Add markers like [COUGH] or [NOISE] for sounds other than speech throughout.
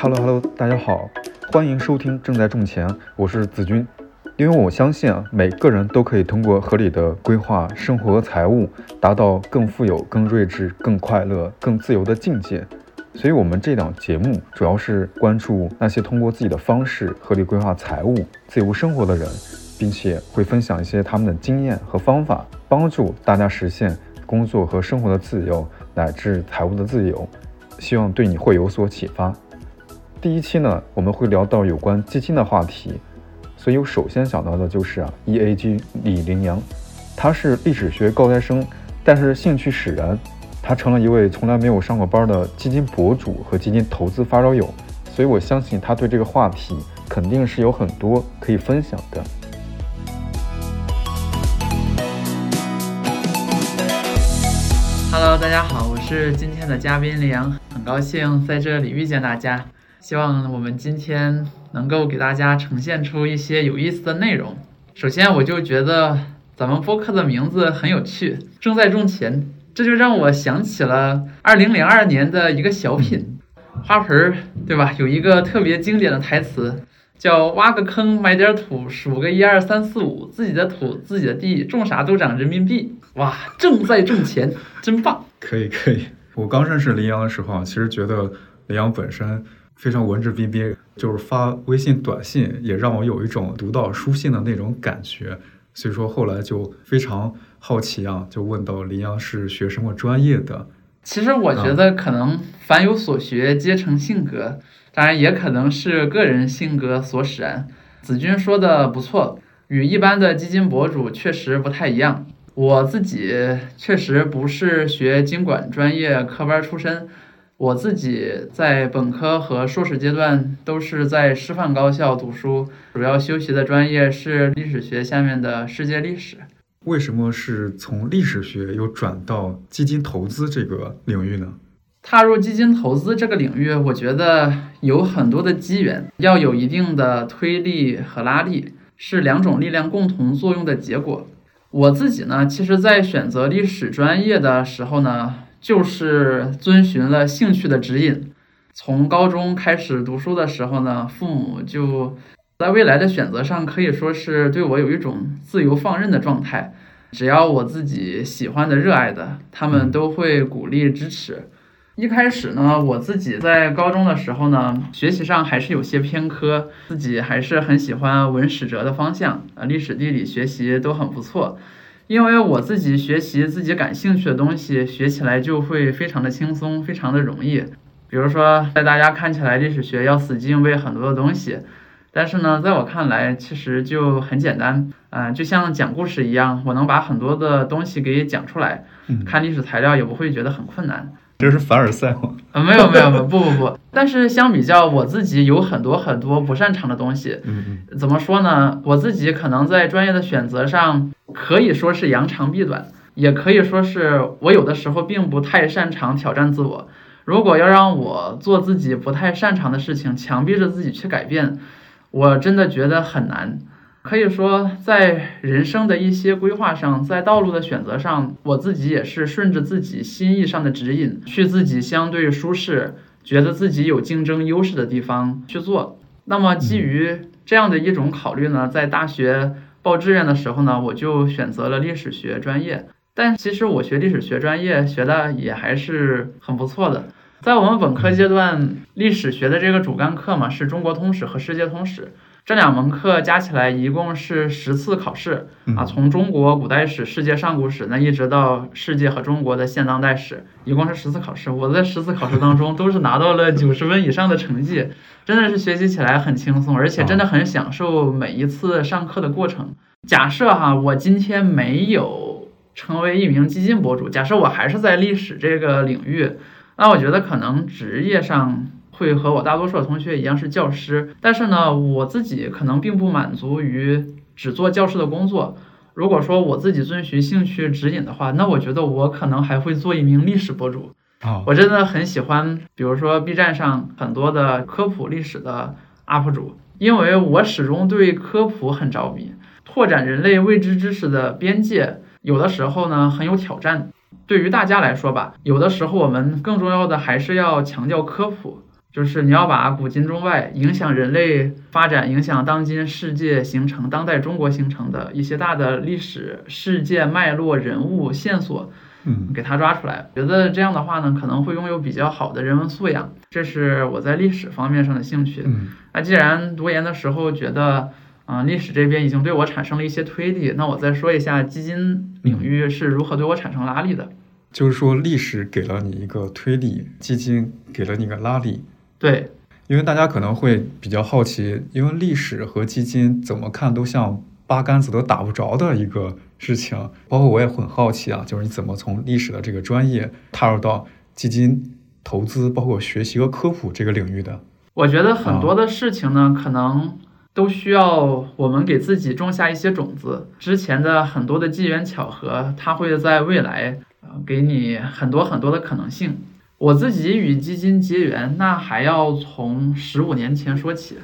Hello Hello，大家好，欢迎收听正在种钱，我是子君。因为我相信啊，每个人都可以通过合理的规划生活和财务，达到更富有、更睿智、更快乐、更自由的境界。所以，我们这档节目主要是关注那些通过自己的方式合理规划财务、自由生活的人，并且会分享一些他们的经验和方法，帮助大家实现工作和生活的自由乃至财务的自由。希望对你会有所启发。第一期呢，我们会聊到有关基金的话题，所以我首先想到的就是啊，EAG 李林阳，他是历史学高材生，但是兴趣使然，他成了一位从来没有上过班的基金博主和基金投资发烧友，所以我相信他对这个话题肯定是有很多可以分享的。Hello，大家好，我是今天的嘉宾林阳，很高兴在这里遇见大家。希望我们今天能够给大家呈现出一些有意思的内容。首先，我就觉得咱们播客的名字很有趣，正在种钱，这就让我想起了二零零二年的一个小品《花盆儿》，对吧？有一个特别经典的台词，叫“挖个坑，埋点土，数个一二三四五，自己的土，自己的地，种啥都长人民币。”哇，正在挣钱，[LAUGHS] 真棒！可以，可以。我刚认识林阳的时候，其实觉得林阳本身。非常文质彬彬，就是发微信短信也让我有一种读到书信的那种感觉，所以说后来就非常好奇啊，就问到林阳是学什么专业的。其实我觉得可能凡有所学皆成性格，当然也可能是个人性格所使然。子君说的不错，与一般的基金博主确实不太一样。我自己确实不是学经管专业科班出身。我自己在本科和硕士阶段都是在师范高校读书，主要修习的专业是历史学下面的世界历史。为什么是从历史学又转到基金投资这个领域呢？踏入基金投资这个领域，我觉得有很多的机缘，要有一定的推力和拉力，是两种力量共同作用的结果。我自己呢，其实在选择历史专业的时候呢。就是遵循了兴趣的指引，从高中开始读书的时候呢，父母就在未来的选择上可以说是对我有一种自由放任的状态，只要我自己喜欢的、热爱的，他们都会鼓励支持。一开始呢，我自己在高中的时候呢，学习上还是有些偏科，自己还是很喜欢文史哲的方向，啊，历史地理学习都很不错。因为我自己学习自己感兴趣的东西，学起来就会非常的轻松，非常的容易。比如说，在大家看起来历史学要死记硬背很多的东西，但是呢，在我看来其实就很简单。嗯，就像讲故事一样，我能把很多的东西给讲出来。看历史材料也不会觉得很困难。这是凡尔赛吗？啊，没有没有没有，不不不。[LAUGHS] 但是相比较我自己有很多很多不擅长的东西。嗯嗯。怎么说呢？我自己可能在专业的选择上可以说是扬长避短，也可以说是我有的时候并不太擅长挑战自我。如果要让我做自己不太擅长的事情，强逼着自己去改变，我真的觉得很难。可以说，在人生的一些规划上，在道路的选择上，我自己也是顺着自己心意上的指引，去自己相对舒适、觉得自己有竞争优势的地方去做。那么，基于这样的一种考虑呢，在大学报志愿的时候呢，我就选择了历史学专业。但其实我学历史学专业学的也还是很不错的。在我们本科阶段，历史学的这个主干课嘛，是中国通史和世界通史。这两门课加起来一共是十次考试啊，从中国古代史、世界上古史那一直到世界和中国的现当代史，一共是十次考试。我在十次考试当中都是拿到了九十分以上的成绩，真的是学习起来很轻松，而且真的很享受每一次上课的过程。假设哈，我今天没有成为一名基金博主，假设我还是在历史这个领域，那我觉得可能职业上。会和我大多数的同学一样是教师，但是呢，我自己可能并不满足于只做教师的工作。如果说我自己遵循兴趣指引的话，那我觉得我可能还会做一名历史博主。我真的很喜欢，比如说 B 站上很多的科普历史的 UP 主，因为我始终对科普很着迷，拓展人类未知知识的边界，有的时候呢很有挑战。对于大家来说吧，有的时候我们更重要的还是要强调科普，就是你要把古今中外影响人类发展、影响当今世界形成、当代中国形成的一些大的历史事件脉络、人物线索。嗯给它抓出来。觉得这样的话呢，可能会拥有比较好的人文素养，这是我在历史方面上的兴趣。嗯那既然读研的时候觉得，啊、历史这边已经对我产生了一些推力，那我再说一下基金领域是如何对我产生拉力的。就是说历史给了你一个推力，基金给了你一个拉力。对，因为大家可能会比较好奇，因为历史和基金怎么看都像八竿子都打不着的一个事情。包括我也很好奇啊，就是你怎么从历史的这个专业踏入到基金投资，包括学习和科普这个领域的？我觉得很多的事情呢，可能都需要我们给自己种下一些种子。之前的很多的机缘巧合，它会在未来呃给你很多很多的可能性。我自己与基金结缘，那还要从十五年前说起。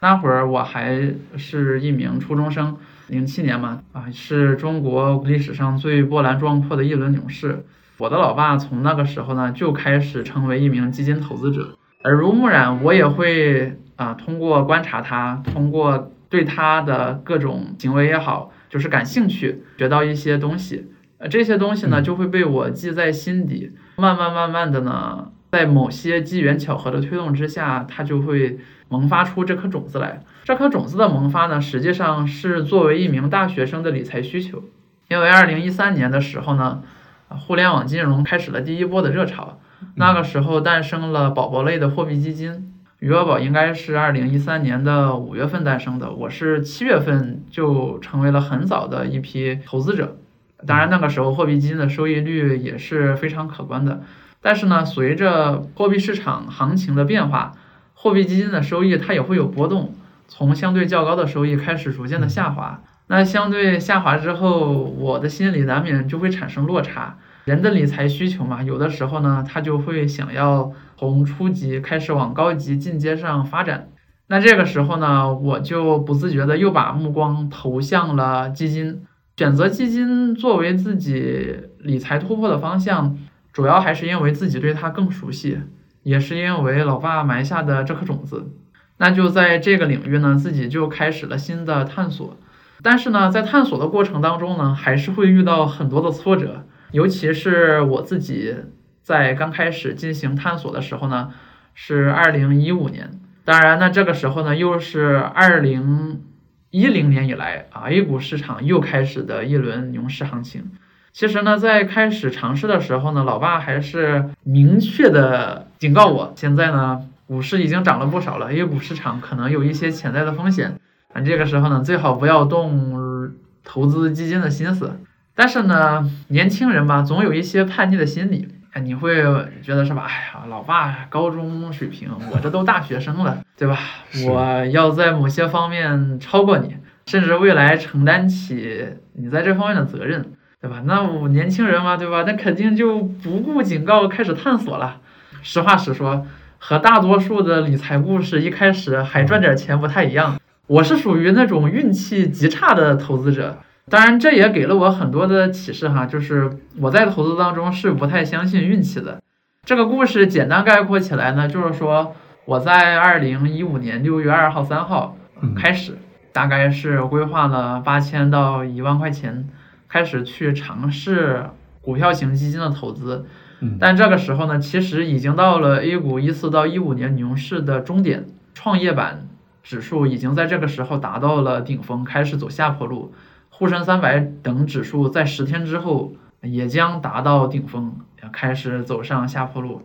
那会儿我还是一名初中生，零七年嘛，啊，是中国历史上最波澜壮阔的一轮牛市。我的老爸从那个时候呢，就开始成为一名基金投资者。耳濡目染，我也会啊、通过观察他，通过对他的各种行为也好，就是感兴趣，学到一些东西。呃，这些东西呢，嗯就会被我记在心底，慢慢慢慢的呢，在某些机缘巧合的推动之下，它就会萌发出这颗种子来。这颗种子的萌发呢，实际上是作为一名大学生的理财需求，因为二零一三年的时候呢，啊互联网金融开始了第一波的热潮。那个时候诞生了宝宝类的货币基金，余额宝应该是二零一三年的五月份诞生的，我是七月份就成为了很早的一批投资者。当然，那个时候货币基金的收益率也是非常可观的。但是呢，随着货币市场行情的变化，货币基金的收益它也会有波动，从相对较高的收益开始逐渐的下滑。那相对下滑之后，我的心里难免就会产生落差。人的理财需求嘛，有的时候呢，他就会想要从初级开始往高级进阶上发展。那这个时候呢，我就不自觉的又把目光投向了基金，选择基金作为自己理财突破的方向，主要还是因为自己对它更熟悉，也是因为老爸埋下的这颗种子。那就在这个领域呢，自己就开始了新的探索。但是呢，在探索的过程当中呢，还是会遇到很多的挫折。尤其是我自己在刚开始进行探索的时候呢，是二零一五年。当然，那这个时候呢，又是二零一零年以来啊，A 股市场又开始的一轮牛市行情。其实呢，在开始尝试的时候呢，老爸还是明确的警告我，现在呢，股市已经涨了不少了，A 股市场可能有一些潜在的风险。啊，这个时候呢，最好不要动投资基金的心思。但是呢，年轻人吧，总有一些叛逆的心理。哎，你会觉得是吧？哎呀，老爸高中水平，我这都大学生了，[LAUGHS] 对吧？我要在某些方面超过你，甚至未来承担起你在这方面的责任，对吧？那我年轻人嘛，对吧？那肯定就不顾警告开始探索了。实话实说，和大多数的理财故事一开始还赚点钱不太一样。我是属于那种运气极差的投资者。当然，这也给了我很多的启示哈，就是我在投资当中是不太相信运气的。这个故事简单概括起来呢，就是说我在二零一五年六月二号、三号嗯开始，大概是规划了八千到一万块钱，开始去尝试股票型基金的投资。嗯但这个时候呢，其实已经到了 A 股一四到一五年牛市的终点，创业板指数已经在这个时候达到了顶峰，开始走下坡路。沪深三百等指数在十天之后也将达到顶峰，开始走上下坡路。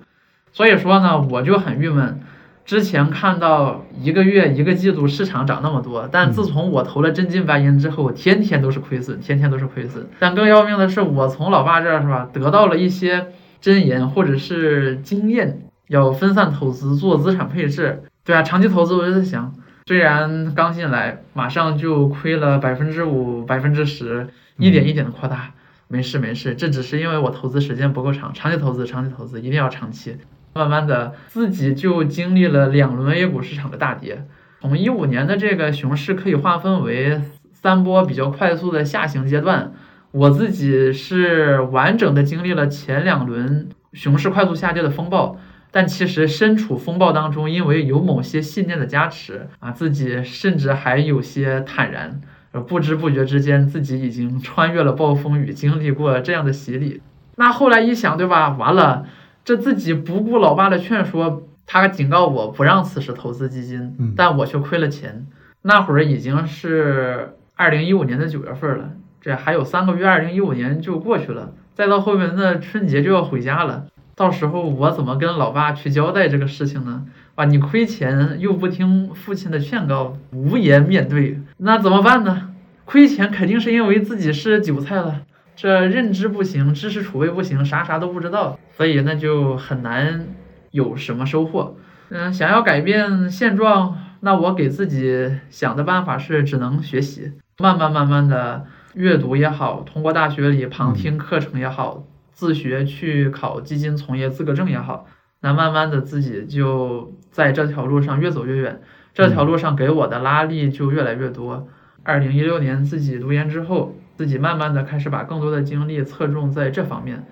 所以说呢，我就很郁闷。之前看到一个月、一个季度市场涨那么多，但自从我投了真金白银之后，天天都是亏损，天天都是亏损。但更要命的是，我从老爸这儿是吧，得到了一些真言或者是经验，要分散投资，做资产配置。对啊，长期投资我就在想，虽然刚进来，马上就亏了百分之五、百分之十，一点一点的扩大，没事没事，这只是因为我投资时间不够长，长期投资，长期投资一定要长期。慢慢的，自己就经历了两轮 A 股市场的大跌，从一五年的这个熊市可以划分为三波比较快速的下行阶段，我自己是完整的经历了前两轮熊市快速下跌的风暴。但其实身处风暴当中，因为有某些信念的加持啊，自己甚至还有些坦然，而不知不觉之间，自己已经穿越了暴风雨，经历过这样的洗礼。那后来一想，对吧？完了，这自己不顾老爸的劝说，他警告我不让此时投资基金，但我却亏了钱。那会儿已经是二零一五年的九月份了，这还有三个月，二零一五年就过去了，再到后面的春节就要回家了。到时候我怎么跟老爸去交代这个事情呢？啊，你亏钱又不听父亲的劝告，无颜面对，那怎么办呢？亏钱肯定是因为自己是韭菜了，这认知不行，知识储备不行，啥啥都不知道，所以那就很难有什么收获。嗯，想要改变现状，那我给自己想的办法是只能学习，慢慢慢慢的阅读也好，通过大学里旁听课程也好。自学去考基金从业资格证也好，那慢慢的自己就在这条路上越走越远，这条路上给我的拉力就越来越多。二零一六年自己读研之后，自己慢慢的开始把更多的精力侧重在这方面，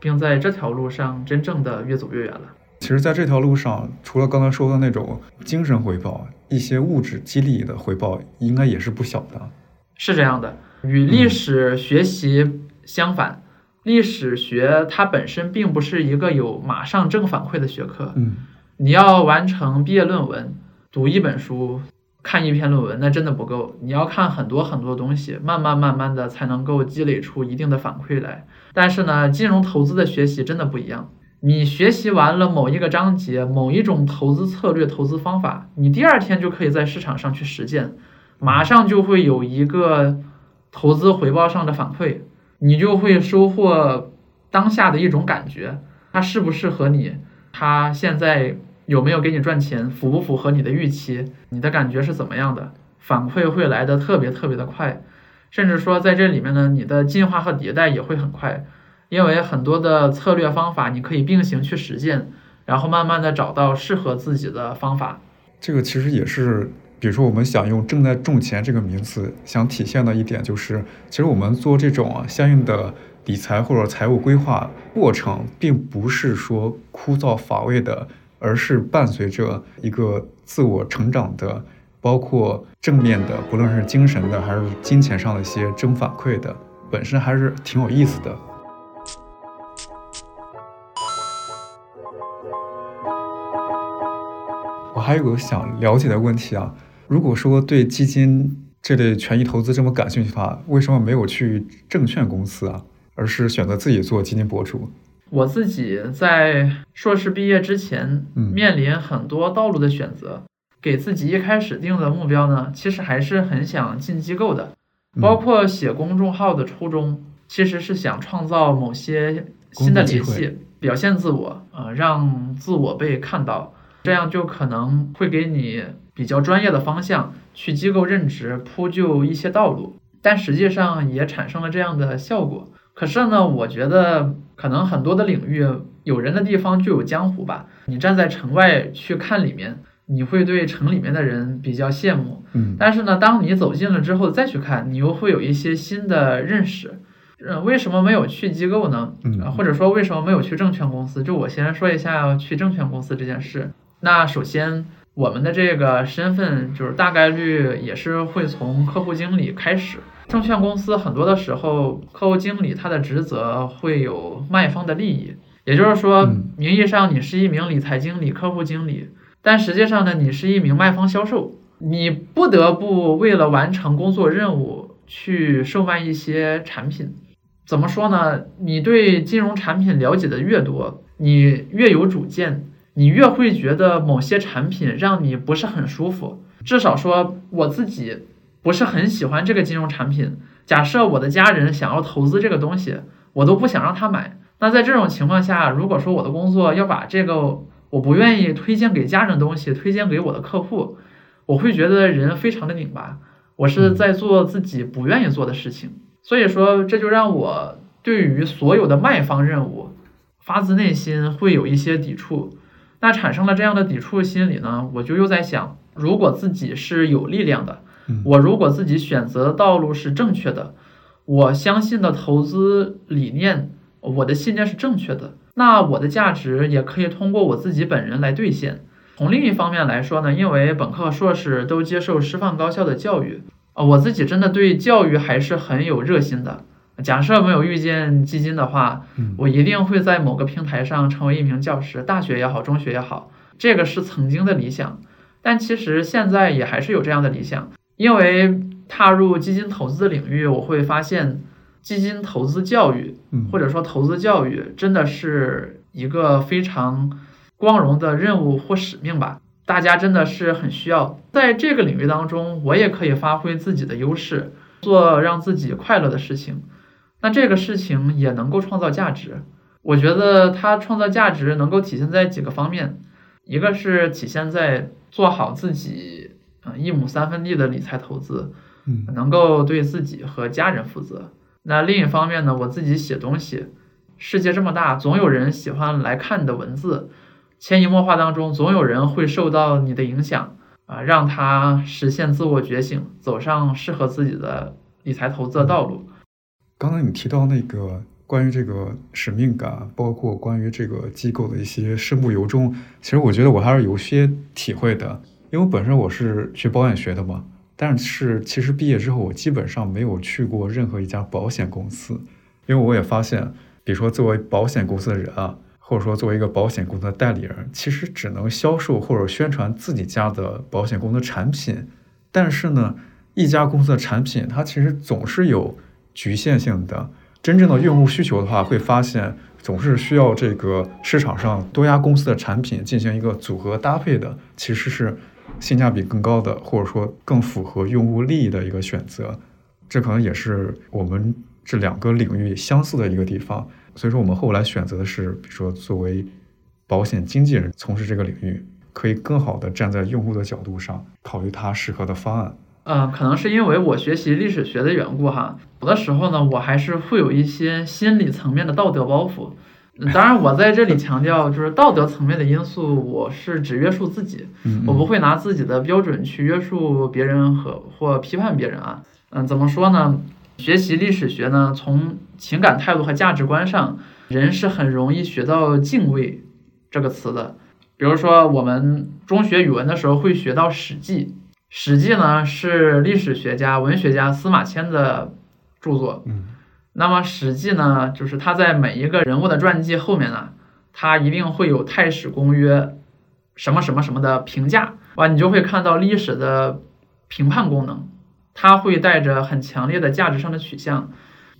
并在这条路上真正的越走越远了。其实，在这条路上，除了刚才说的那种精神回报，一些物质激励的回报应该也是不小的。是这样的，与历史学习相反。历史学它本身并不是一个有马上正反馈的学科，嗯，你要完成毕业论文，读一本书，看一篇论文，那真的不够，你要看很多很多东西，慢慢慢慢的才能够积累出一定的反馈来。但是呢，金融投资的学习真的不一样，你学习完了某一个章节，某一种投资策略、投资方法，你第二天就可以在市场上去实践，马上就会有一个投资回报上的反馈。你就会收获当下的一种感觉，它适不适合你，它现在有没有给你赚钱，符不符合你的预期，你的感觉是怎么样的？反馈会来的特别特别的快，甚至说在这里面呢，你的进化和迭代也会很快，因为很多的策略方法你可以并行去实践，然后慢慢的找到适合自己的方法。这个其实也是。比如说，我们想用“正在种钱”这个名词，想体现的一点就是，其实我们做这种相应的理财或者财务规划过程，并不是说枯燥乏味的，而是伴随着一个自我成长的，包括正面的，不论是精神的还是金钱上的一些正反馈的，本身还是挺有意思的。还有个想了解的问题啊。如果说对基金这类权益投资这么感兴趣的话，为什么没有去证券公司啊，而是选择自己做基金博主？我自己在硕士毕业之前，面临很多道路的选择，给自己一开始定的目标呢，其实还是很想进机构的。包括写公众号的初衷，其实是想创造某些新的联系，表现自我，呃，让自我被看到，这样就可能会给你。比较专业的方向去机构任职铺就一些道路，但实际上也产生了这样的效果。可是呢，我觉得可能很多的领域有人的地方就有江湖吧。你站在城外去看里面，你会对城里面的人比较羡慕。嗯，但是呢，当你走近了之后再去看，你又会有一些新的认识。嗯，为什么没有去机构呢？嗯，或者说为什么没有去证券公司？就我先说一下去证券公司这件事。那首先。我们的这个身份就是大概率也是会从客户经理开始。证券公司很多的时候，客户经理他的职责会有卖方的利益，也就是说，名义上你是一名理财经理、客户经理，但实际上呢，你是一名卖方销售，你不得不为了完成工作任务去售卖一些产品。怎么说呢？你对金融产品了解的越多，你越有主见。你越会觉得某些产品让你不是很舒服，至少说我自己不是很喜欢这个金融产品。假设我的家人想要投资这个东西，我都不想让他买。那在这种情况下，如果说我的工作要把这个我不愿意推荐给家人的东西推荐给我的客户，我会觉得人非常的拧巴。我是在做自己不愿意做的事情，所以说这就让我对于所有的卖方任务发自内心会有一些抵触。那产生了这样的抵触心理呢，我就又在想，如果自己是有力量的，我如果自己选择的道路是正确的，我相信的投资理念，我的信念是正确的，那我的价值也可以通过我自己本人来兑现。从另一方面来说呢，因为本科硕士都接受师范高校的教育，啊，我自己真的对教育还是很有热心的。假设没有遇见基金的话，我一定会在某个平台上成为一名教师，大学也好，中学也好，这个是曾经的理想。但其实现在也还是有这样的理想，因为踏入基金投资的领域，我会发现基金投资教育，或者说投资教育，真的是一个非常光荣的任务或使命吧。大家真的是很需要在这个领域当中，我也可以发挥自己的优势，做让自己快乐的事情。那这个事情也能够创造价值，我觉得它创造价值能够体现在几个方面，一个是体现在做好自己，嗯，一亩三分地的理财投资，嗯，能够对自己和家人负责。那另一方面呢，我自己写东西，世界这么大，总有人喜欢来看你的文字，潜移默化当中，总有人会受到你的影响，啊，让他实现自我觉醒，走上适合自己的理财投资的道路。刚才你提到那个关于这个使命感，包括关于这个机构的一些身不由衷，其实我觉得我还是有些体会的。因为本身我是学保险学的嘛，但是其实毕业之后我基本上没有去过任何一家保险公司，因为我也发现，比如说作为保险公司的人啊，或者说作为一个保险公司的代理人，其实只能销售或者宣传自己家的保险公司产品，但是呢，一家公司的产品它其实总是有。局限性的，真正的用户需求的话，会发现总是需要这个市场上多家公司的产品进行一个组合搭配的，其实是性价比更高的，或者说更符合用户利益的一个选择。这可能也是我们这两个领域相似的一个地方。所以说，我们后来选择的是，比如说作为保险经纪人从事这个领域，可以更好的站在用户的角度上考虑他适合的方案。嗯，可能是因为我学习历史学的缘故哈，有的时候呢，我还是会有一些心理层面的道德包袱。当然，我在这里强调，就是道德层面的因素，我是只约束自己，我不会拿自己的标准去约束别人和或批判别人啊。嗯，怎么说呢？学习历史学呢，从情感态度和价值观上，人是很容易学到敬畏这个词的。比如说，我们中学语文的时候会学到《史记》。《史记》呢是历史学家、文学家司马迁的著作。嗯，那么《史记》呢，就是他在每一个人物的传记后面呢，他一定会有《太史公约》什么什么什么的评价。哇，你就会看到历史的评判功能，它会带着很强烈的价值上的取向。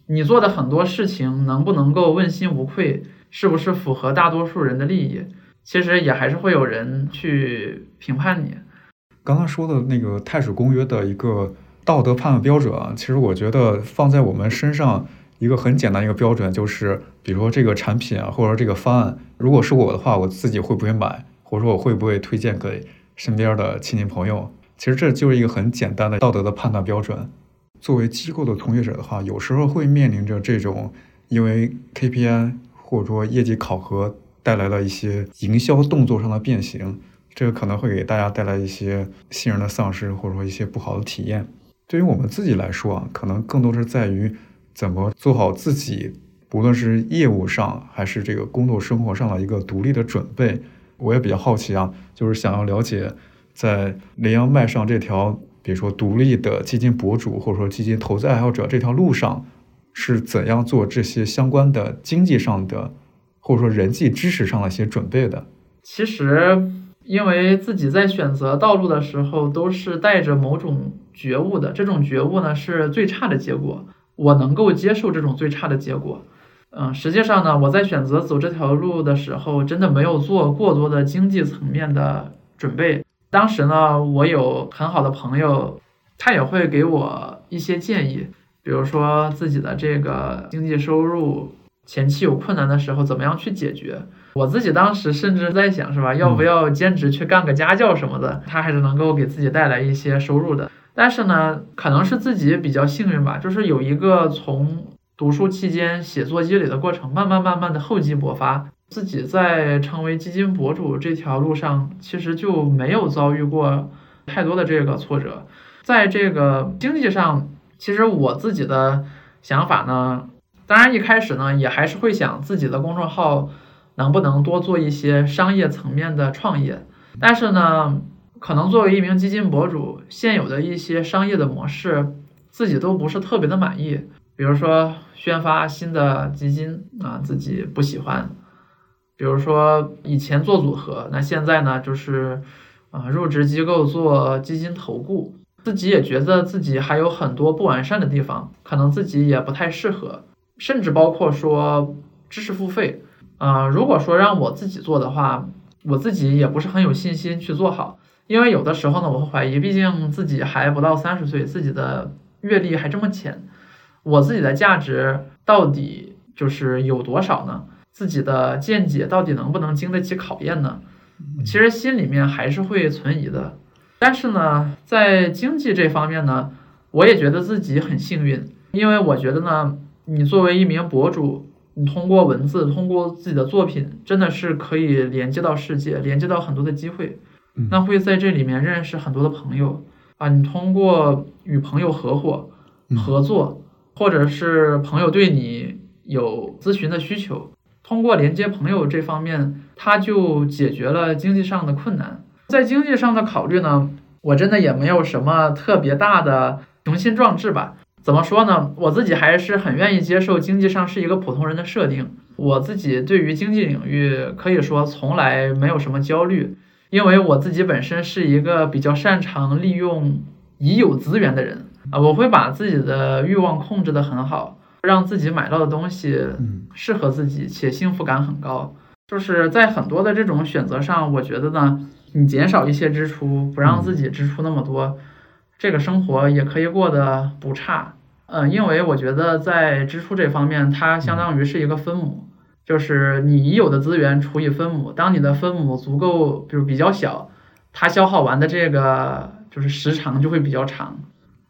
你做的很多事情能不能够问心无愧，是不是符合大多数人的利益，其实也还是会有人去评判你。刚刚说的那个《太史公约》的一个道德判断标准啊，其实我觉得放在我们身上一个很简单一个标准，就是比如说这个产品啊，或者说这个方案，如果是我的话，我自己会不会买，或者说我会不会推荐给身边的亲戚朋友？其实这就是一个很简单的道德的判断标准。作为机构的从业者的话，有时候会面临着这种因为 KPI 或者说业绩考核带来了一些营销动作上的变形。这个可能会给大家带来一些信任的丧失，或者说一些不好的体验。对于我们自己来说啊，可能更多是在于怎么做好自己，不论是业务上还是这个工作生活上的一个独立的准备。我也比较好奇啊，就是想要了解，在羚羊迈上这条，比如说独立的基金博主或者说基金投资爱好者这条路上，是怎样做这些相关的经济上的，或者说人际知识上的一些准备的。其实。因为自己在选择道路的时候都是带着某种觉悟的，这种觉悟呢是最差的结果，我能够接受这种最差的结果。嗯，实际上呢，我在选择走这条路的时候，真的没有做过多的经济层面的准备。当时呢，我有很好的朋友，他也会给我一些建议，比如说自己的这个经济收入前期有困难的时候，怎么样去解决。我自己当时甚至在想，是吧？要不要兼职去干个家教什么的？他还是能够给自己带来一些收入的。但是呢，可能是自己比较幸运吧，就是有一个从读书期间写作积累的过程，慢慢慢慢的厚积薄发，自己在成为基金博主这条路上，其实就没有遭遇过太多的这个挫折。在这个经济上，其实我自己的想法呢，当然一开始呢，也还是会想自己的公众号能不能多做一些商业层面的创业。但是呢，可能作为一名基金博主，现有的一些商业的模式，自己都不是特别的满意。比如说宣发新的基金啊，自己不喜欢；比如说以前做组合，那现在呢就是啊入职机构做基金投顾，自己也觉得自己还有很多不完善的地方，可能自己也不太适合。甚至包括说知识付费啊，如果说让我自己做的话，我自己也不是很有信心去做好，因为有的时候呢，我会怀疑，毕竟自己还不到三十岁，自己的阅历还这么浅。我自己的价值到底就是有多少呢？自己的见解到底能不能经得起考验呢？其实心里面还是会存疑的。但是呢，在经济这方面呢，我也觉得自己很幸运，因为我觉得呢，你作为一名博主，你通过文字，通过自己的作品，真的是可以连接到世界，连接到很多的机会。那会在这里面认识很多的朋友啊，你通过与朋友合伙合作。或者是朋友对你有咨询的需求，通过连接朋友这方面，他就解决了经济上的困难。在经济上的考虑呢，我真的也没有什么特别大的雄心壮志吧。怎么说呢？我自己还是很愿意接受经济上是一个普通人的设定。我自己对于经济领域可以说从来没有什么焦虑，因为我自己本身是一个比较擅长利用已有资源的人。啊，我会把自己的欲望控制得很好，让自己买到的东西适合自己且幸福感很高。就是在很多的这种选择上，我觉得呢，你减少一些支出，不让自己支出那么多，这个生活也可以过得不差。嗯，因为我觉得在支出这方面，它相当于是一个分母，就是你已有的资源除以分母，当你的分母足够，比如比较小，它消耗完的这个就是时长就会比较长。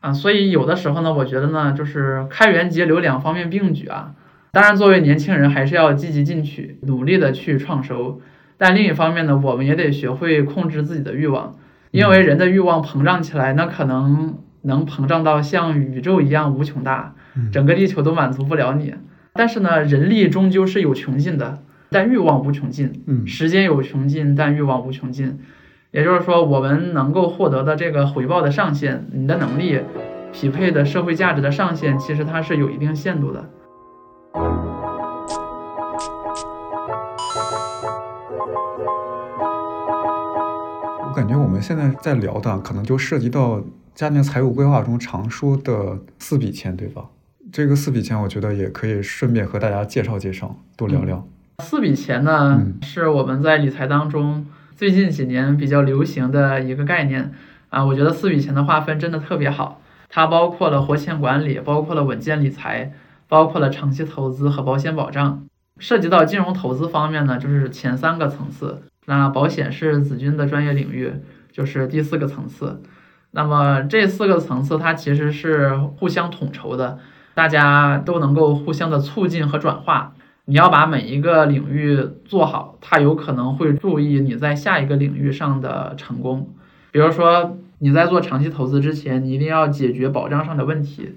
啊，所以有的时候呢，我觉得呢，就是开源节流两方面并举啊。当然，作为年轻人，还是要积极进取，努力的去创收。但另一方面呢，我们也得学会控制自己的欲望，因为人的欲望膨胀起来，那可能能膨胀到像宇宙一样无穷大，整个地球都满足不了你。但是呢，人力终究是有穷尽的，但欲望无穷尽。嗯，时间有穷尽，但欲望无穷尽。也就是说，我们能够获得的这个回报的上限，你的能力匹配的社会价值的上限，其实它是有一定限度的。我感觉我们现在在聊的，可能就涉及到家庭财务规划中常说的四笔钱，对吧？这个四笔钱，我觉得也可以顺便和大家介绍介绍，多聊聊。四笔钱呢，是我们在理财当中。最近几年比较流行的一个概念啊，我觉得四笔钱的划分真的特别好。它包括了活钱管理，包括了稳健理财，包括了长期投资和保险保障。涉及到金融投资方面呢，就是前三个层次。那保险是子君的专业领域，就是第四个层次。那么这四个层次它其实是互相统筹的，大家都能够互相的促进和转化。你要把每一个领域做好，它有可能会注意你在下一个领域上的成功。比如说你在做长期投资之前，你一定要解决保障上的问题。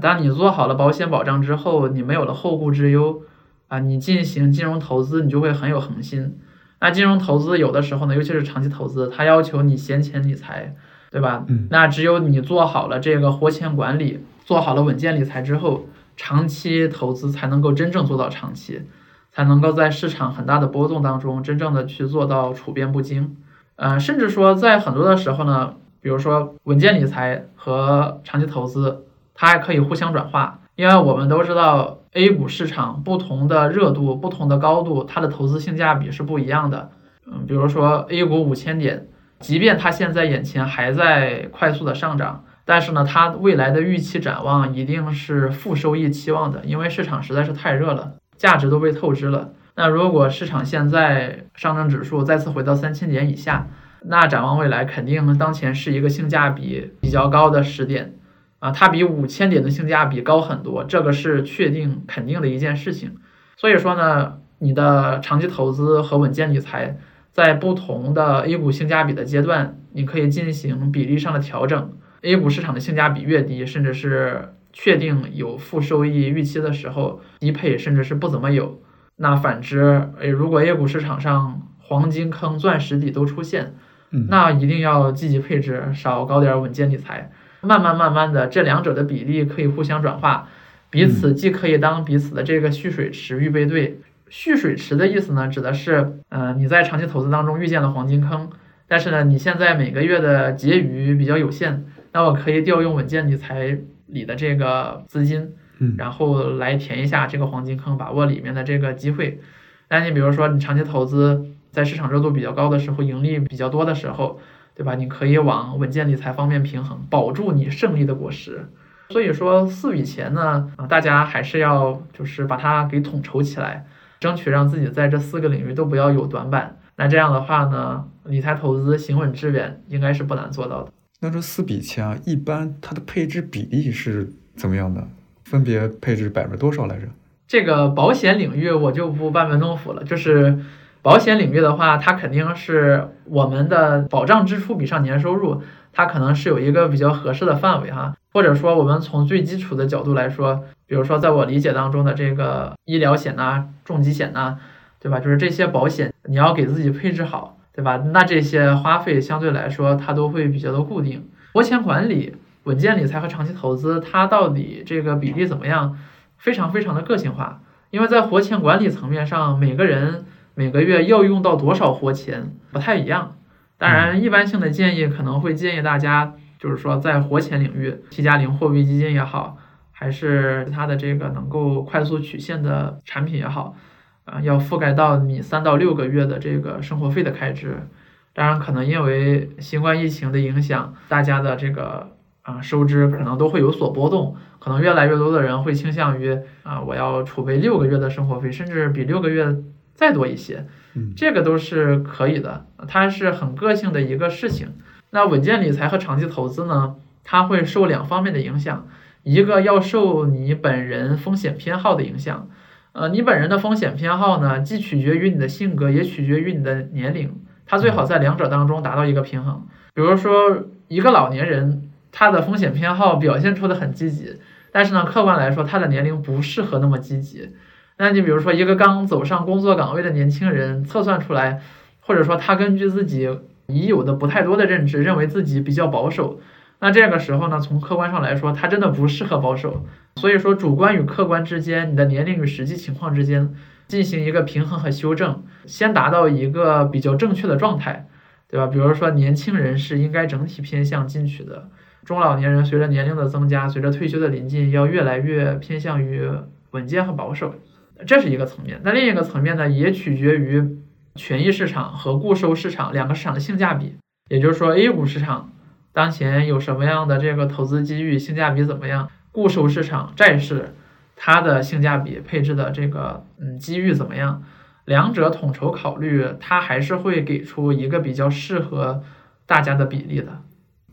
当你做好了保险保障之后，你没有了后顾之忧啊，你进行金融投资，你就会很有恒心。那金融投资有的时候呢，尤其是长期投资，它要求你闲钱理财，对吧？嗯。那只有你做好了这个活钱管理，做好了稳健理财之后。长期投资才能够真正做到长期，才能够在市场很大的波动当中真正的去做到处变不惊。呃，甚至说在很多的时候呢，比如说稳健理财和长期投资，它还可以互相转化。因为我们都知道 A 股市场不同的热度、不同的高度，它的投资性价比是不一样的。嗯，比如说 A 股五千点，即便它现在眼前还在快速的上涨。但是呢，它未来的预期展望一定是负收益期望的，因为市场实在是太热了，价值都被透支了。那如果市场现在上证指数再次回到三千点以下，那展望未来肯定当前是一个性价比比较高的时点啊，它比五千点的性价比高很多，这个是确定肯定的一件事情。所以说呢，你的长期投资和稳健理财在不同的 A 股性价比的阶段，你可以进行比例上的调整。A 股市场的性价比越低，甚至是确定有负收益预期的时候，低配甚至是不怎么有。那反之，诶，如果 A 股市场上黄金坑、钻石底都出现，那一定要积极配置，少搞点稳健理财。慢慢慢慢的，这两者的比例可以互相转化，彼此既可以当彼此的这个蓄水池、预备队。蓄水池的意思呢，指的是，呃，你在长期投资当中遇见了黄金坑，但是呢，你现在每个月的结余比较有限。那我可以调用稳健理财里的这个资金，嗯，然后来填一下这个黄金坑，把握里面的这个机会。那你比如说你长期投资，在市场热度比较高的时候，盈利比较多的时候，对吧？你可以往稳健理财方面平衡，保住你胜利的果实。所以说四笔钱呢，啊，大家还是要就是把它给统筹起来，争取让自己在这四个领域都不要有短板。那这样的话呢，理财投资行稳致远，应该是不难做到的。那这四笔钱啊，一般它的配置比例是怎么样的？分别配置百分之多少来着？这个保险领域我就不班门弄斧了。就是保险领域的话，它肯定是我们的保障支出比上年收入，它可能是有一个比较合适的范围哈。或者说，我们从最基础的角度来说，比如说在我理解当中的这个医疗险呐、重疾险呐，对吧？就是这些保险，你要给自己配置好。对吧？那这些花费相对来说，它都会比较的固定。活钱管理、稳健理财和长期投资，它到底这个比例怎么样？非常非常的个性化。因为在活钱管理层面上，每个人每个月要用到多少活钱不太一样。当然，一般性的建议可能会建议大家，就是说在活钱领域，T 加零货币基金也好，还是它的这个能够快速取现的产品也好。啊，要覆盖到你三到六个月的这个生活费的开支，当然可能因为新冠疫情的影响，大家的这个啊收支可能都会有所波动，可能越来越多的人会倾向于啊我要储备六个月的生活费，甚至比六个月再多一些，这个都是可以的，它是很个性的一个事情。那稳健理财和长期投资呢，它会受两方面的影响，一个要受你本人风险偏好的影响。呃，你本人的风险偏好呢，既取决于你的性格，也取决于你的年龄。它最好在两者当中达到一个平衡。比如说，一个老年人，他的风险偏好表现出的很积极，但是呢，客观来说，他的年龄不适合那么积极。那你比如说，一个刚走上工作岗位的年轻人，测算出来，或者说他根据自己已有的不太多的认知，认为自己比较保守。那这个时候呢，从客观上来说，他真的不适合保守。所以说，主观与客观之间，你的年龄与实际情况之间进行一个平衡和修正，先达到一个比较正确的状态，对吧？比如说，年轻人是应该整体偏向进取的，中老年人随着年龄的增加，随着退休的临近，要越来越偏向于稳健和保守，这是一个层面。那另一个层面呢，也取决于权益市场和固收市场两个市场的性价比，也就是说，A 股市场。当前有什么样的这个投资机遇，性价比怎么样？固收市场债市，它的性价比配置的这个嗯机遇怎么样？两者统筹考虑，它还是会给出一个比较适合大家的比例的。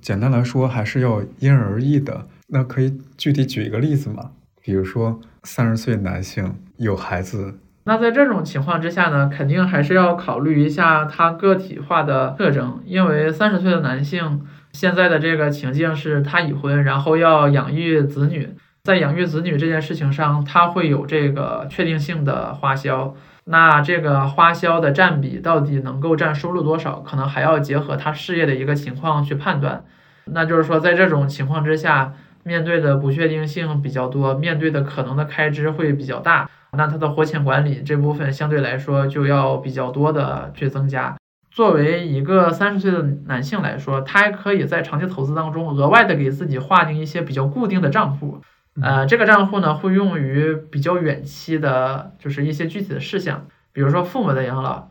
简单来说，还是要因人而异的。那可以具体举一个例子吗？比如说三十岁男性有孩子，那在这种情况之下呢，肯定还是要考虑一下他个体化的特征，因为三十岁的男性。现在的这个情境是他已婚，然后要养育子女，在养育子女这件事情上，他会有这个确定性的花销。那这个花销的占比到底能够占收入多少，可能还要结合他事业的一个情况去判断。那就是说，在这种情况之下，面对的不确定性比较多，面对的可能的开支会比较大，那他的活钱管理这部分相对来说就要比较多的去增加。作为一个三十岁的男性来说，他还可以在长期投资当中额外的给自己划定一些比较固定的账户，呃，这个账户呢会用于比较远期的，就是一些具体的事项，比如说父母的养老，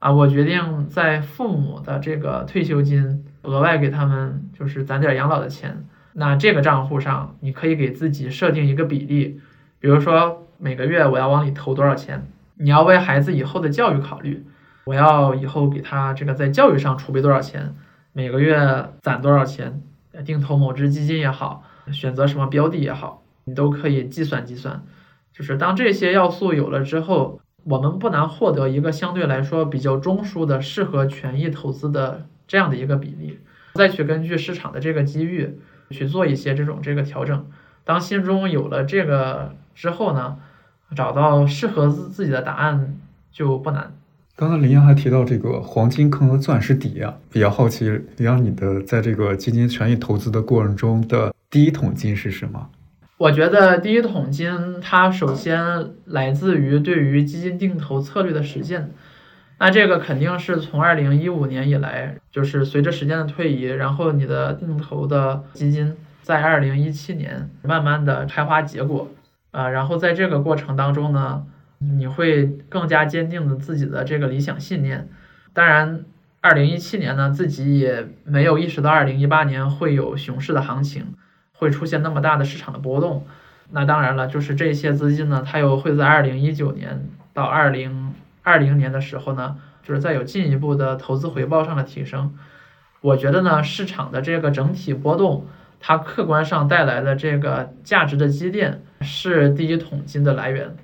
啊，我决定在父母的这个退休金额外给他们就是攒点养老的钱，那这个账户上你可以给自己设定一个比例，比如说每个月我要往里投多少钱，你要为孩子以后的教育考虑。我要以后给他这个在教育上储备多少钱，每个月攒多少钱，定投某只基金也好，选择什么标的也好，你都可以计算计算。就是当这些要素有了之后，我们不难获得一个相对来说比较中枢的适合权益投资的这样的一个比例，再去根据市场的这个机遇去做一些这种这个调整。当心中有了这个之后呢，找到适合自自己的答案就不难。刚才林阳还提到这个黄金坑和钻石底啊，比较好奇林阳你的在这个基金权益投资的过程中的第一桶金是什么？我觉得第一桶金它首先来自于对于基金定投策略的实践，那这个肯定是从二零一五年以来，就是随着时间的推移，然后你的定投的基金在二零一七年慢慢的开花结果，啊，然后在这个过程当中呢。你会更加坚定的自己的这个理想信念。当然，二零一七年呢，自己也没有意识到二零一八年会有熊市的行情，会出现那么大的市场的波动。那当然了，就是这些资金呢，它又会在二零一九年到二零二零年的时候呢，就是再有进一步的投资回报上的提升。我觉得呢，市场的这个整体波动，它客观上带来的这个价值的积淀，是第一桶金的来源。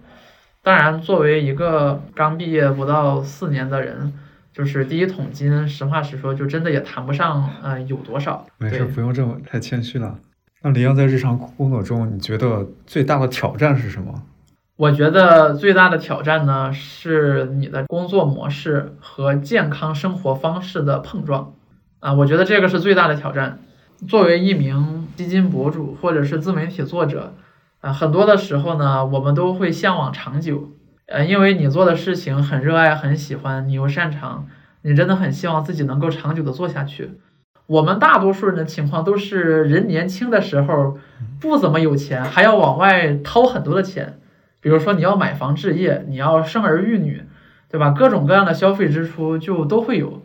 当然，作为一个刚毕业不到四年的人，就是第一桶金，实话实说，就真的也谈不上，呃，有多少。没事，不用这么太谦虚了。那李阳在日常工作中，你觉得最大的挑战是什么？我觉得最大的挑战呢，是你的工作模式和健康生活方式的碰撞。啊，我觉得这个是最大的挑战。作为一名基金博主或者是自媒体作者。啊，很多的时候呢，我们都会向往长久，呃，因为你做的事情很热爱、很喜欢，你又擅长，你真的很希望自己能够长久的做下去。我们大多数人的情况都是人年轻的时候不怎么有钱，还要往外掏很多的钱，比如说你要买房置业，你要生儿育女，对吧？各种各样的消费支出就都会有。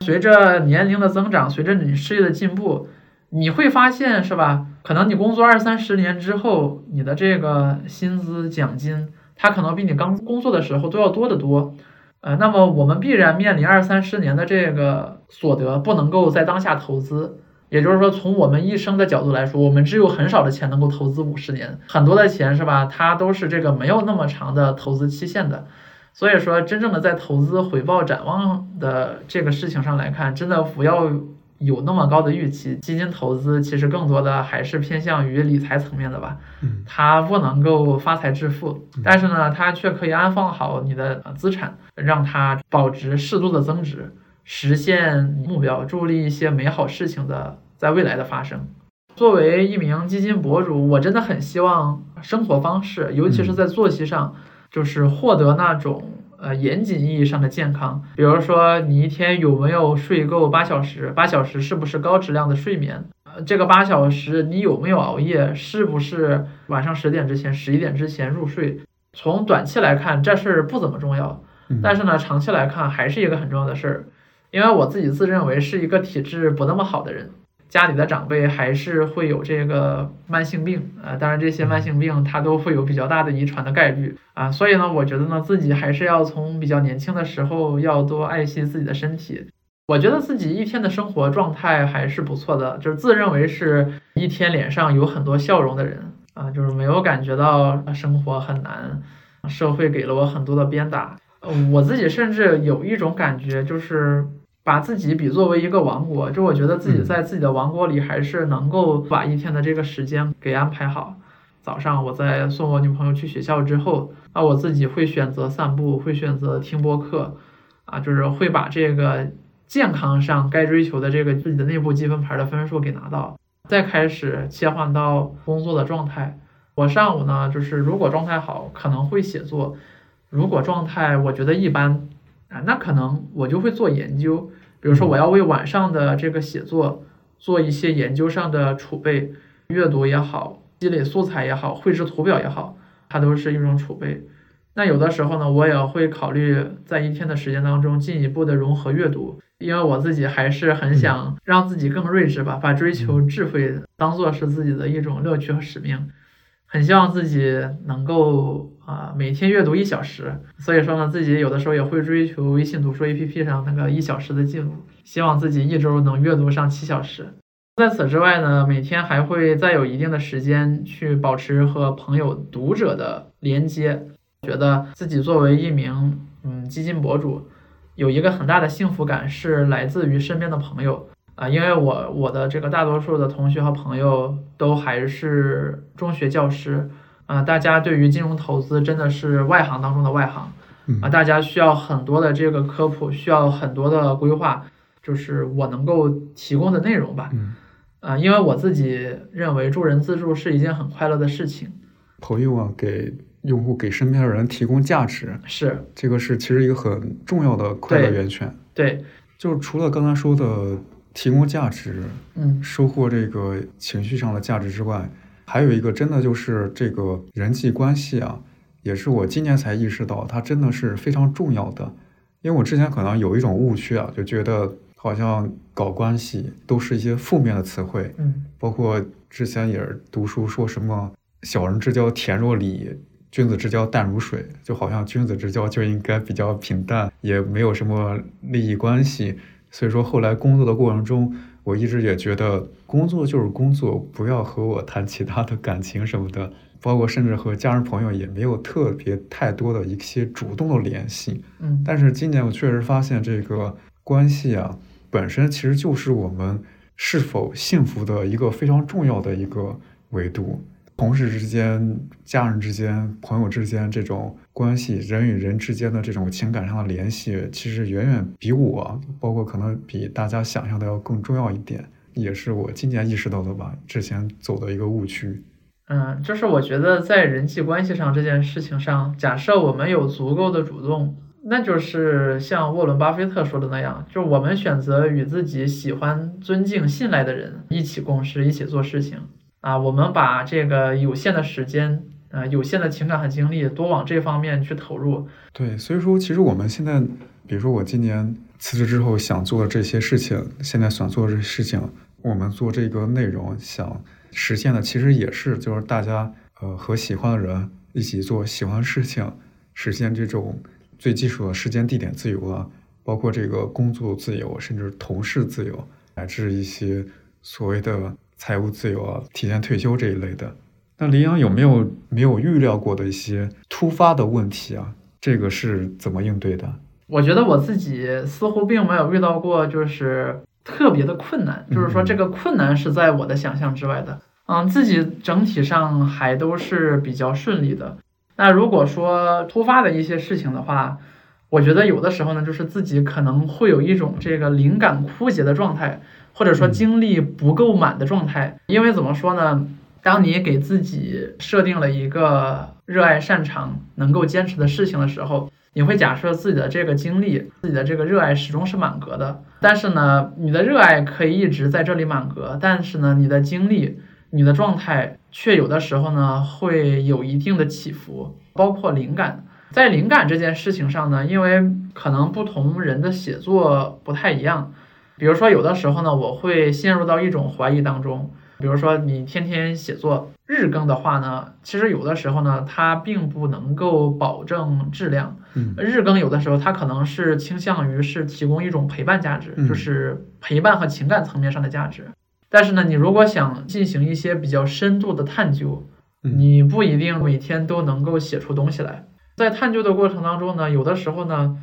随着年龄的增长，随着你事业的进步。你会发现是吧？可能你工作二三十年之后，你的这个薪资奖金，它可能比你刚工作的时候都要多得多。呃，那么我们必然面临二三十年的这个所得不能够在当下投资，也就是说，从我们一生的角度来说，我们只有很少的钱能够投资五十年，很多的钱是吧？它都是这个没有那么长的投资期限的。所以说，真正的在投资回报展望的这个事情上来看，真的不要。有那么高的预期，基金投资其实更多的还是偏向于理财层面的吧。嗯，它不能够发财致富，但是呢，它却可以安放好你的资产，让它保值适度的增值，实现目标，助力一些美好事情的在未来的发生。作为一名基金博主，我真的很希望生活方式，尤其是在作息上，就是获得那种。呃，严谨意义上的健康，比如说你一天有没有睡够八小时？八小时是不是高质量的睡眠？呃，这个八小时你有没有熬夜？是不是晚上十点之前、十一点之前入睡？从短期来看，这事儿不怎么重要，但是呢，长期来看还是一个很重要的事儿，因为我自己自认为是一个体质不那么好的人。家里的长辈还是会有这个慢性病啊，当然这些慢性病它都会有比较大的遗传的概率啊，所以呢，我觉得呢自己还是要从比较年轻的时候要多爱惜自己的身体。我觉得自己一天的生活状态还是不错的，就是自认为是一天脸上有很多笑容的人啊，就是没有感觉到生活很难，社会给了我很多的鞭打，我自己甚至有一种感觉就是。把自己比作为一个王国，就我觉得自己在自己的王国里，还是能够把一天的这个时间给安排好。早上我在送我女朋友去学校之后，啊，我自己会选择散步，会选择听播客，啊，就是会把这个健康上该追求的这个自己的内部积分牌的分数给拿到，再开始切换到工作的状态。我上午呢，就是如果状态好，可能会写作；如果状态我觉得一般。啊，那可能我就会做研究，比如说我要为晚上的这个写作做一些研究上的储备，阅读也好，积累素材也好，绘制图表也好，它都是一种储备。那有的时候呢，我也会考虑在一天的时间当中进一步的融合阅读，因为我自己还是很想让自己更睿智吧，把追求智慧当做是自己的一种乐趣和使命。很希望自己能够啊每天阅读一小时，所以说呢，自己有的时候也会追求微信读书 APP 上那个一小时的记录，希望自己一周能阅读上七小时。在此之外呢，每天还会再有一定的时间去保持和朋友、读者的连接，觉得自己作为一名嗯基金博主，有一个很大的幸福感是来自于身边的朋友啊，因为我我的这个大多数的同学和朋友都还是中学教师啊，大家对于金融投资真的是外行当中的外行啊，大家需要很多的这个科普，需要很多的规划，就是我能够提供的内容吧。嗯啊，因为我自己认为助人自助是一件很快乐的事情。朋友啊，给用户、给身边的人提供价值，是这个是其实一个很重要的快乐源泉。对，就是除了刚才说的提供价值，嗯，收获这个情绪上的价值之外，还有一个真的就是这个人际关系啊，也是我今年才意识到，它真的是非常重要的。因为我之前可能有一种误区啊，就觉得。好像搞关系都是一些负面的词汇，嗯，包括之前也是读书说什么“小人之交甜若醴，君子之交淡如水”，就好像君子之交就应该比较平淡，也没有什么利益关系。所以说后来工作的过程中，我一直也觉得工作就是工作，不要和我谈其他的感情什么的，包括甚至和家人朋友也没有特别太多的一些主动的联系。嗯，但是今年我确实发现这个关系啊。本身其实就是我们是否幸福的一个非常重要的一个维度。同事之间、家人之间、朋友之间这种关系，人与人之间的这种情感上的联系，其实远远比我，包括可能比大家想象的要更重要一点。也是我今年意识到的吧，之前走的一个误区。嗯，就是我觉得在人际关系上这件事情上，假设我们有足够的主动。那就是像沃伦·巴菲特说的那样，就我们选择与自己喜欢、尊敬、信赖的人一起共事、一起做事情啊。我们把这个有限的时间、啊有限的情感和精力多往这方面去投入。对，所以说其实我们现在，比如说我今年辞职之后想做这些事情，现在想做这些事情，我们做这个内容想实现的，其实也是就是大家呃和喜欢的人一起做喜欢的事情，实现这种。最基础的时间、地点自由啊，包括这个工作自由，甚至同事自由，乃至一些所谓的财务自由啊、提前退休这一类的。那林阳有没有没有预料过的一些突发的问题啊？这个是怎么应对的？我觉得我自己似乎并没有遇到过，就是特别的困难，就是说这个困难是在我的想象之外的。嗯，自己整体上还都是比较顺利的。那如果说突发的一些事情的话，我觉得有的时候呢，就是自己可能会有一种这个灵感枯竭的状态，或者说精力不够满的状态。因为怎么说呢，当你给自己设定了一个热爱、擅长、能够坚持的事情的时候，你会假设自己的这个精力、自己的这个热爱始终是满格的。但是呢，你的热爱可以一直在这里满格，但是呢，你的精力。你的状态却有的时候呢会有一定的起伏，包括灵感。在灵感这件事情上呢，因为可能不同人的写作不太一样，比如说有的时候呢，我会陷入到一种怀疑当中。比如说你天天写作日更的话呢，其实有的时候呢，它并不能够保证质量。日更有的时候它可能是倾向于是提供一种陪伴价值，就是陪伴和情感层面上的价值。但是呢，你如果想进行一些比较深度的探究，你不一定每天都能够写出东西来。在探究的过程当中呢，有的时候呢，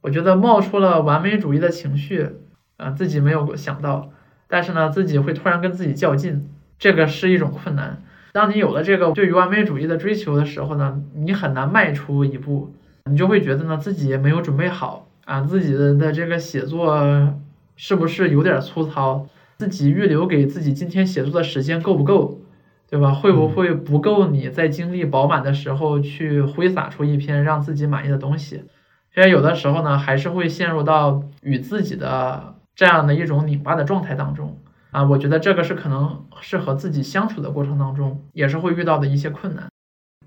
我觉得冒出了完美主义的情绪，啊，自己没有想到，但是呢，自己会突然跟自己较劲，这个是一种困难。当你有了这个对于完美主义的追求的时候呢，你很难迈出一步，你就会觉得呢，自己没有准备好啊，自己的的这个写作是不是有点粗糙？自己预留给自己今天写作的时间够不够，对吧？会不会不够？你在精力饱满的时候去挥洒出一篇让自己满意的东西，其实有的时候呢，还是会陷入到与自己的这样的一种拧巴的状态当中啊。我觉得这个是可能是和自己相处的过程当中，也是会遇到的一些困难。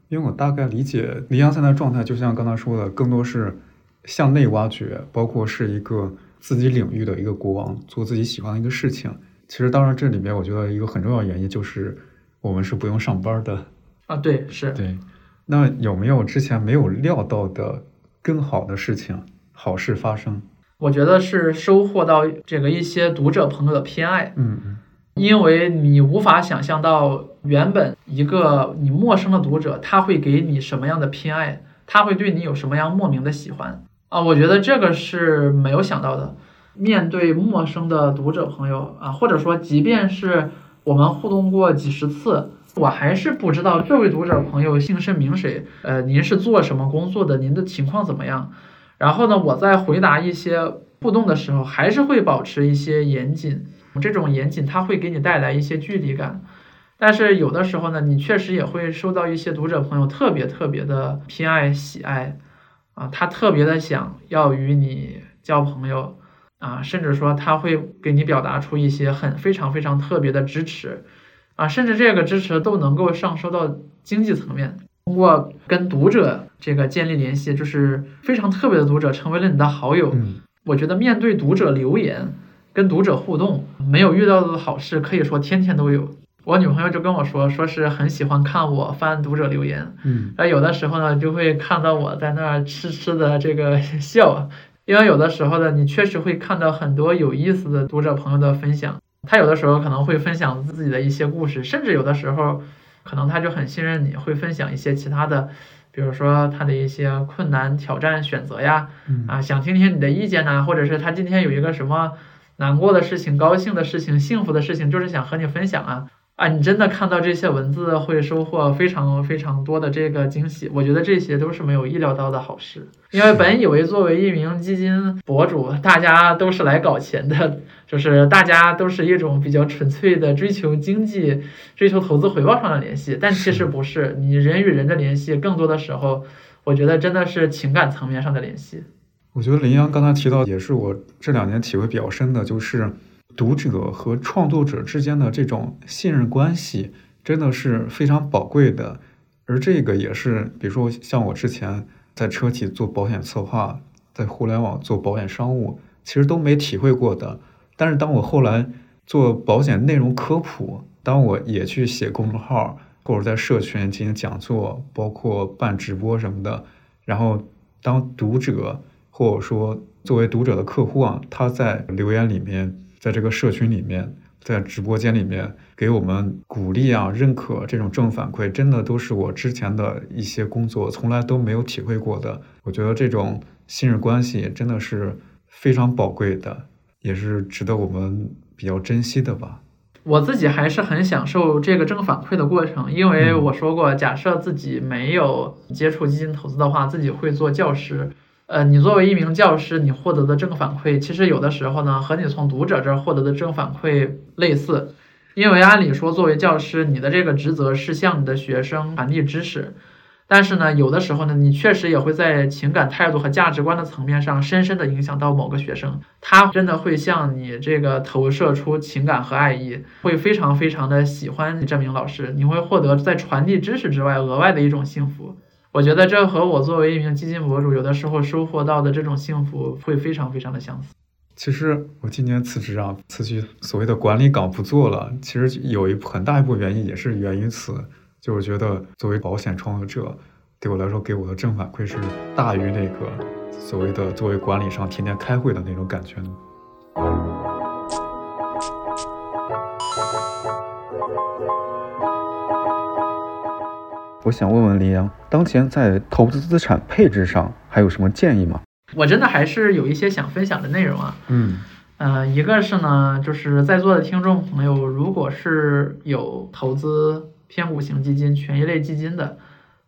因为我大概理解李阳现在状态，就像刚才说的，更多是向内挖掘，包括是一个。自己领域的一个国王，做自己喜欢的一个事情。其实，当然这里面我觉得一个很重要的原因就是我们是不用上班的啊。对，是。对，那有没有之前没有料到的更好的事情、好事发生？我觉得是收获到这个一些读者朋友的偏爱。嗯嗯。因为你无法想象到原本一个你陌生的读者他会给你什么样的偏爱。他会对你有什么样莫名的喜欢啊？我觉得这个是没有想到的。面对陌生的读者朋友啊，或者说即便是我们互动过几十次，我还是不知道这位读者朋友姓甚名谁，呃，您是做什么工作的，您的情况怎么样？然后呢，我在回答一些互动的时候，还是会保持一些严谨。这种严谨，它会给你带来一些距离感。但是有的时候呢，你确实也会收到一些读者朋友特别特别的偏爱喜爱，啊，他特别的想要与你交朋友。啊，甚至说他会给你表达出一些很非常非常特别的支持，啊，甚至这个支持都能够上升到经济层面。通过跟读者这个建立联系，就是非常特别的读者成为了你的好友。我觉得面对读者留言，跟读者互动，没有遇到的好事可以说天天都有。我女朋友就跟我说，说是很喜欢看我翻读者留言，嗯，而有的时候呢，就会看到我在那儿痴痴的这个 [LAUGHS] 笑。因为有的时候呢，你确实会看到很多有意思的读者朋友的分享，他有的时候可能会分享自己的一些故事，甚至有的时候，可能他就很信任你，会分享一些其他的，比如说他的一些困难、挑战、选择呀，啊，想听听你的意见呐，或者是他今天有一个什么难过的事情、高兴的事情、幸福的事情，就是想和你分享啊。啊，你真的看到这些文字会收获非常非常多的这个惊喜，我觉得这些都是没有意料到的好事。因为本以为作为一名基金博主，大家都是来搞钱的，就是大家都是一种比较纯粹的追求经济、追求投资回报上的联系，但其实不是。你人与人的联系，更多的时候，我觉得真的是情感层面上的联系。我觉得林阳刚才提到，也是我这两年体会比较深的，就是。读者和创作者之间的这种信任关系真的是非常宝贵的，而这个也是，比如说像我之前在车企做保险策划，在互联网做保险商务，其实都没体会过的。但是当我后来做保险内容科普，当我也去写公众号或者在社群进行讲座，包括办直播什么的，然后当读者或者说作为读者的客户啊，他在留言里面。在这个社群里面，在直播间里面给我们鼓励啊、认可这种正反馈，真的都是我之前的一些工作从来都没有体会过的。我觉得这种信任关系真的是非常宝贵的，也是值得我们比较珍惜的吧。我自己还是很享受这个正反馈的过程，因为我说过，假设自己没有接触基金投资的话，自己会做教师。呃，你作为一名教师，你获得的正反馈，其实有的时候呢，和你从读者这儿获得的正反馈类似。因为按理说，作为教师，你的这个职责是向你的学生传递知识。但是呢，有的时候呢，你确实也会在情感态度和价值观的层面上，深深的影响到某个学生。他真的会向你这个投射出情感和爱意，会非常非常的喜欢你这名老师。你会获得在传递知识之外，额外的一种幸福。我觉得这和我作为一名基金博主，有的时候收获到的这种幸福会非常非常的相似。其实我今年辞职啊，辞去所谓的管理岗不做了，其实有一很大一部分原因也是源于此，就是觉得作为保险创作者，对我来说给我的正反馈是大于那个所谓的作为管理上天天开会的那种感觉的。我想问问林阳，当前在投资资产配置上还有什么建议吗？我真的还是有一些想分享的内容啊。嗯，呃，一个是呢，就是在座的听众朋友，如果是有投资偏股型基金、权益类基金的，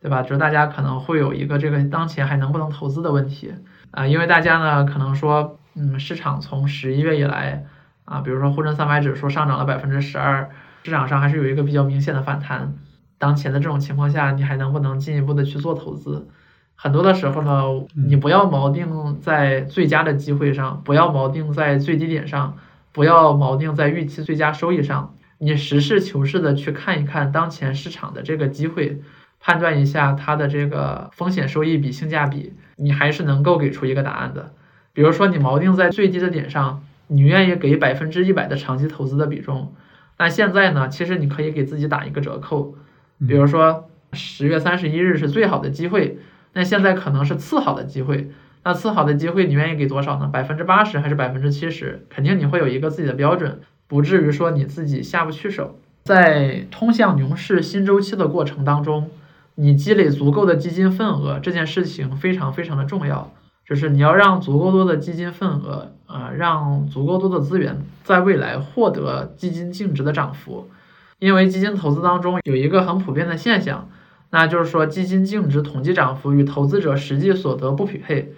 对吧？就是大家可能会有一个这个当前还能不能投资的问题啊，因为大家呢可能说，嗯，市场从十一月以来啊，比如说沪深三百指数上涨了百分之十二，市场上还是有一个比较明显的反弹。当前的这种情况下，你还能不能进一步的去做投资？很多的时候呢，你不要锚定在最佳的机会上，不要锚定在最低点上，不要锚定在预期最佳收益上，你实事求是的去看一看当前市场的这个机会，判断一下它的这个风险收益比性价比，你还是能够给出一个答案的。比如说你锚定在最低的点上，你愿意给百分之一百的长期投资的比重，那现在呢，其实你可以给自己打一个折扣。比如说十月三十一日是最好的机会，那现在可能是次好的机会。那次好的机会你愿意给多少呢？百分之八十还是百分之七十？肯定你会有一个自己的标准，不至于说你自己下不去手。在通向牛市新周期的过程当中，你积累足够的基金份额这件事情非常非常的重要，就是你要让足够多的基金份额，呃，让足够多的资源在未来获得基金净值的涨幅。因为基金投资当中有一个很普遍的现象，那就是说基金净值统计涨幅与投资者实际所得不匹配。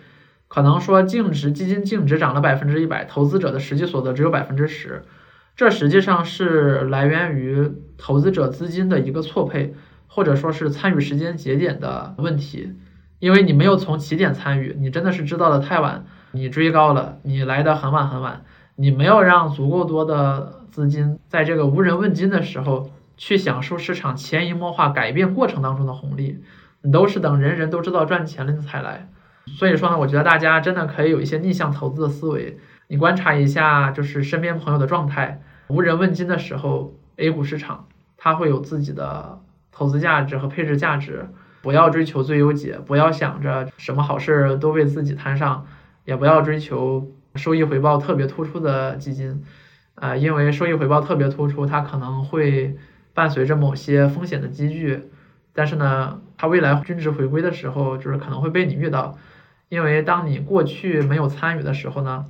可能说净值基金净值涨了百分之一百，投资者的实际所得只有百分之十，这实际上是来源于投资者资金的一个错配，或者说是参与时间节点的问题。因为你没有从起点参与，你真的是知道的太晚，你追高了，你来的很晚很晚，你没有让足够多的资金在这个无人问津的时候去享受市场潜移默化改变过程当中的红利，你都是等人人都知道赚钱了你才来。所以说呢，我觉得大家真的可以有一些逆向投资的思维。你观察一下，就是身边朋友的状态，无人问津的时候，A 股市场它会有自己的投资价值和配置价值。不要追求最优解，不要想着什么好事都为自己摊上，也不要追求收益回报特别突出的基金，啊，因为收益回报特别突出，它可能会伴随着某些风险的积聚。但是呢，它未来均值回归的时候，就是可能会被你遇到。因为当你过去没有参与的时候呢，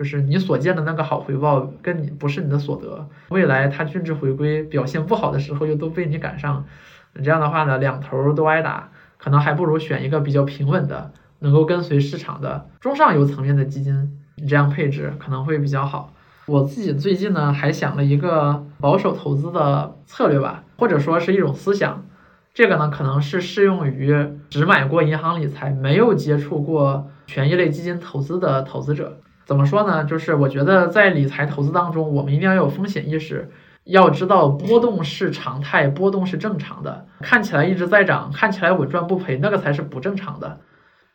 就是你所见的那个好回报跟你不是你的所得，未来它均值回归表现不好的时候又都被你赶上，这样的话呢，两头都挨打，可能还不如选一个比较平稳的，能够跟随市场的中上游层面的基金，你这样配置可能会比较好。我自己最近呢还想了一个保守投资的策略吧，或者说是一种思想。这个呢，可能是适用于只买过银行理财、没有接触过权益类基金投资的投资者。怎么说呢？就是我觉得在理财投资当中，我们一定要有风险意识，要知道波动是常态，波动是正常的。看起来一直在涨，看起来稳赚不赔，那个才是不正常的。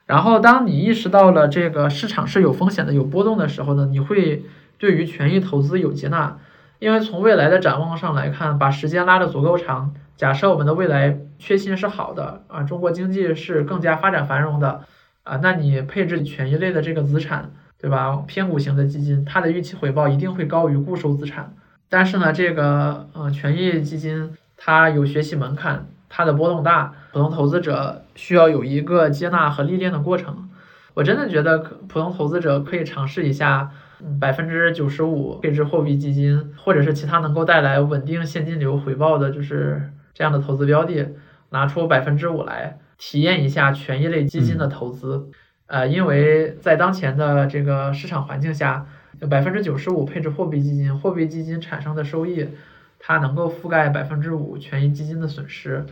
然后，当你意识到了这个市场是有风险的、有波动的时候呢，你会对于权益投资有接纳，因为从未来的展望上来看，把时间拉得足够长。假设我们的未来确信是好的啊，中国经济是更加发展繁荣的啊，那你配置权益类的这个资产，对吧？偏股型的基金，它的预期回报一定会高于固收资产。但是呢，这个呃权益基金它有学习门槛，它的波动大，普通投资者需要有一个接纳和历练的过程。我真的觉得普通投资者可以尝试一下，百分之九十五配置货币基金，或者是其他能够带来稳定现金流回报的，就是。这样的投资标的，拿出百分之五来体验一下权益类基金的投资，呃，因为在当前的这个市场环境下，百分之九十五配置货币基金，货币基金产生的收益，它能够覆盖百分之五权益基金的损失。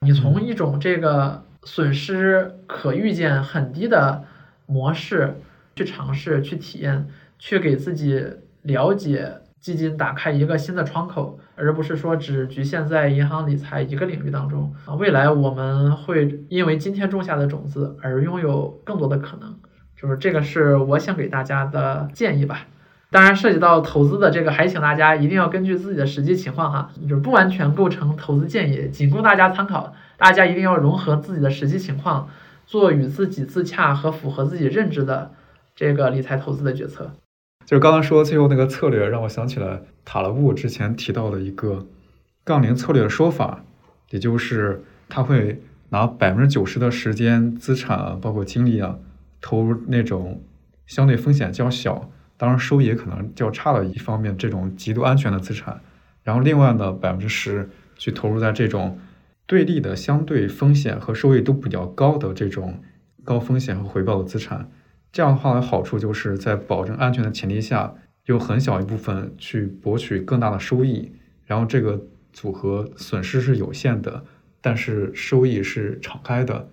你从一种这个损失可预见很低的模式去尝试、去体验、去给自己了解。基金打开一个新的窗口，而不是说只局限在银行理财一个领域当中啊。未来我们会因为今天种下的种子而拥有更多的可能，就是这个是我想给大家的建议吧。当然，涉及到投资的这个，还请大家一定要根据自己的实际情况哈，就是不完全构成投资建议，仅供大家参考。大家一定要融合自己的实际情况，做与自己自洽和符合自己认知的这个理财投资的决策。就是刚刚说最后那个策略，让我想起了塔勒布之前提到的一个杠铃策略的说法，也就是他会拿百分之九十的时间、资产啊，包括精力啊，投入那种相对风险较小，当然收益也可能较差的一方面这种极度安全的资产，然后另外呢百分之十去投入在这种对立的相对风险和收益都比较高的这种高风险和回报的资产。这样的话的好处就是在保证安全的前提下，有很小一部分去博取更大的收益，然后这个组合损失是有限的，但是收益是敞开的，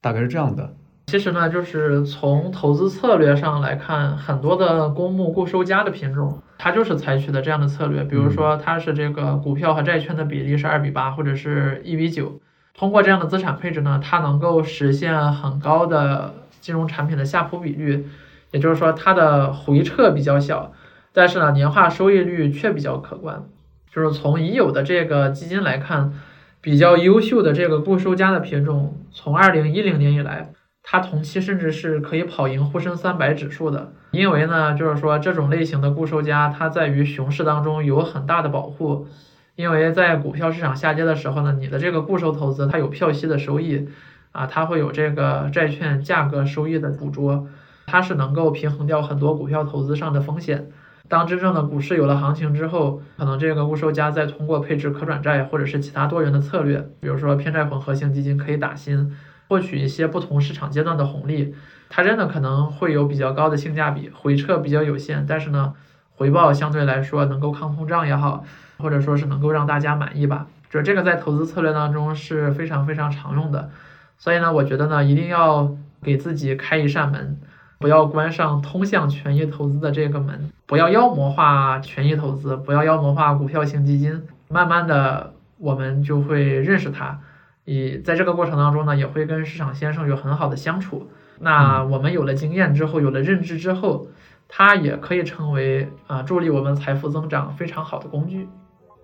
大概是这样的。其实呢，就是从投资策略上来看，很多的公募固收加的品种，它就是采取的这样的策略，比如说它是这个股票和债券的比例是二比八或者是一比九，通过这样的资产配置呢，它能够实现很高的。金融产品的夏普比率，也就是说它的回撤比较小，但是呢年化收益率却比较可观。就是从已有的这个基金来看，比较优秀的这个固收加的品种，从二零一零年以来，它同期甚至是可以跑赢沪深三百指数的。因为呢，就是说这种类型的固收加，它在于熊市当中有很大的保护，因为在股票市场下跌的时候呢，你的这个固收投资它有票息的收益，啊，它会有这个债券价格收益的捕捉，它是能够平衡掉很多股票投资上的风险。当真正的股市有了行情之后，可能这个固收加再通过配置可转债或者是其他多元的策略，比如说偏债混合型基金可以打新，获取一些不同市场阶段的红利，它真的可能会有比较高的性价比，回撤比较有限，但是呢，回报相对来说能够抗通胀也好。或者说是能够让大家满意吧，就这个在投资策略当中是非常非常常用的，所以呢，我觉得呢，一定要给自己开一扇门，不要关上通向权益投资的这个门，不要妖魔化权益投资，不要妖魔化股票型基金，慢慢的我们就会认识它，以在这个过程当中呢，也会跟市场先生有很好的相处。那我们有了经验之后，有了认知之后，它也可以成为啊助力我们财富增长非常好的工具。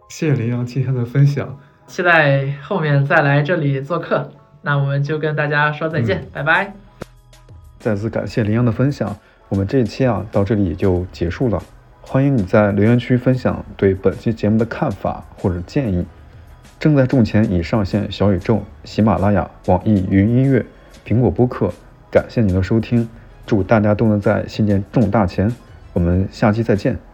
谢谢林阳今天的分享，期待后面再来这里做客。那我们就跟大家说再见，拜拜。再次感谢林阳的分享，我们这一期啊到这里也就结束了。欢迎你在留言区分享对本期节目的看法或者建议。正在种钱已上线小宇宙、喜马拉雅、网易云音乐、苹果播客。感谢您的收听，祝大家都能在新年中大钱。我们下期再见。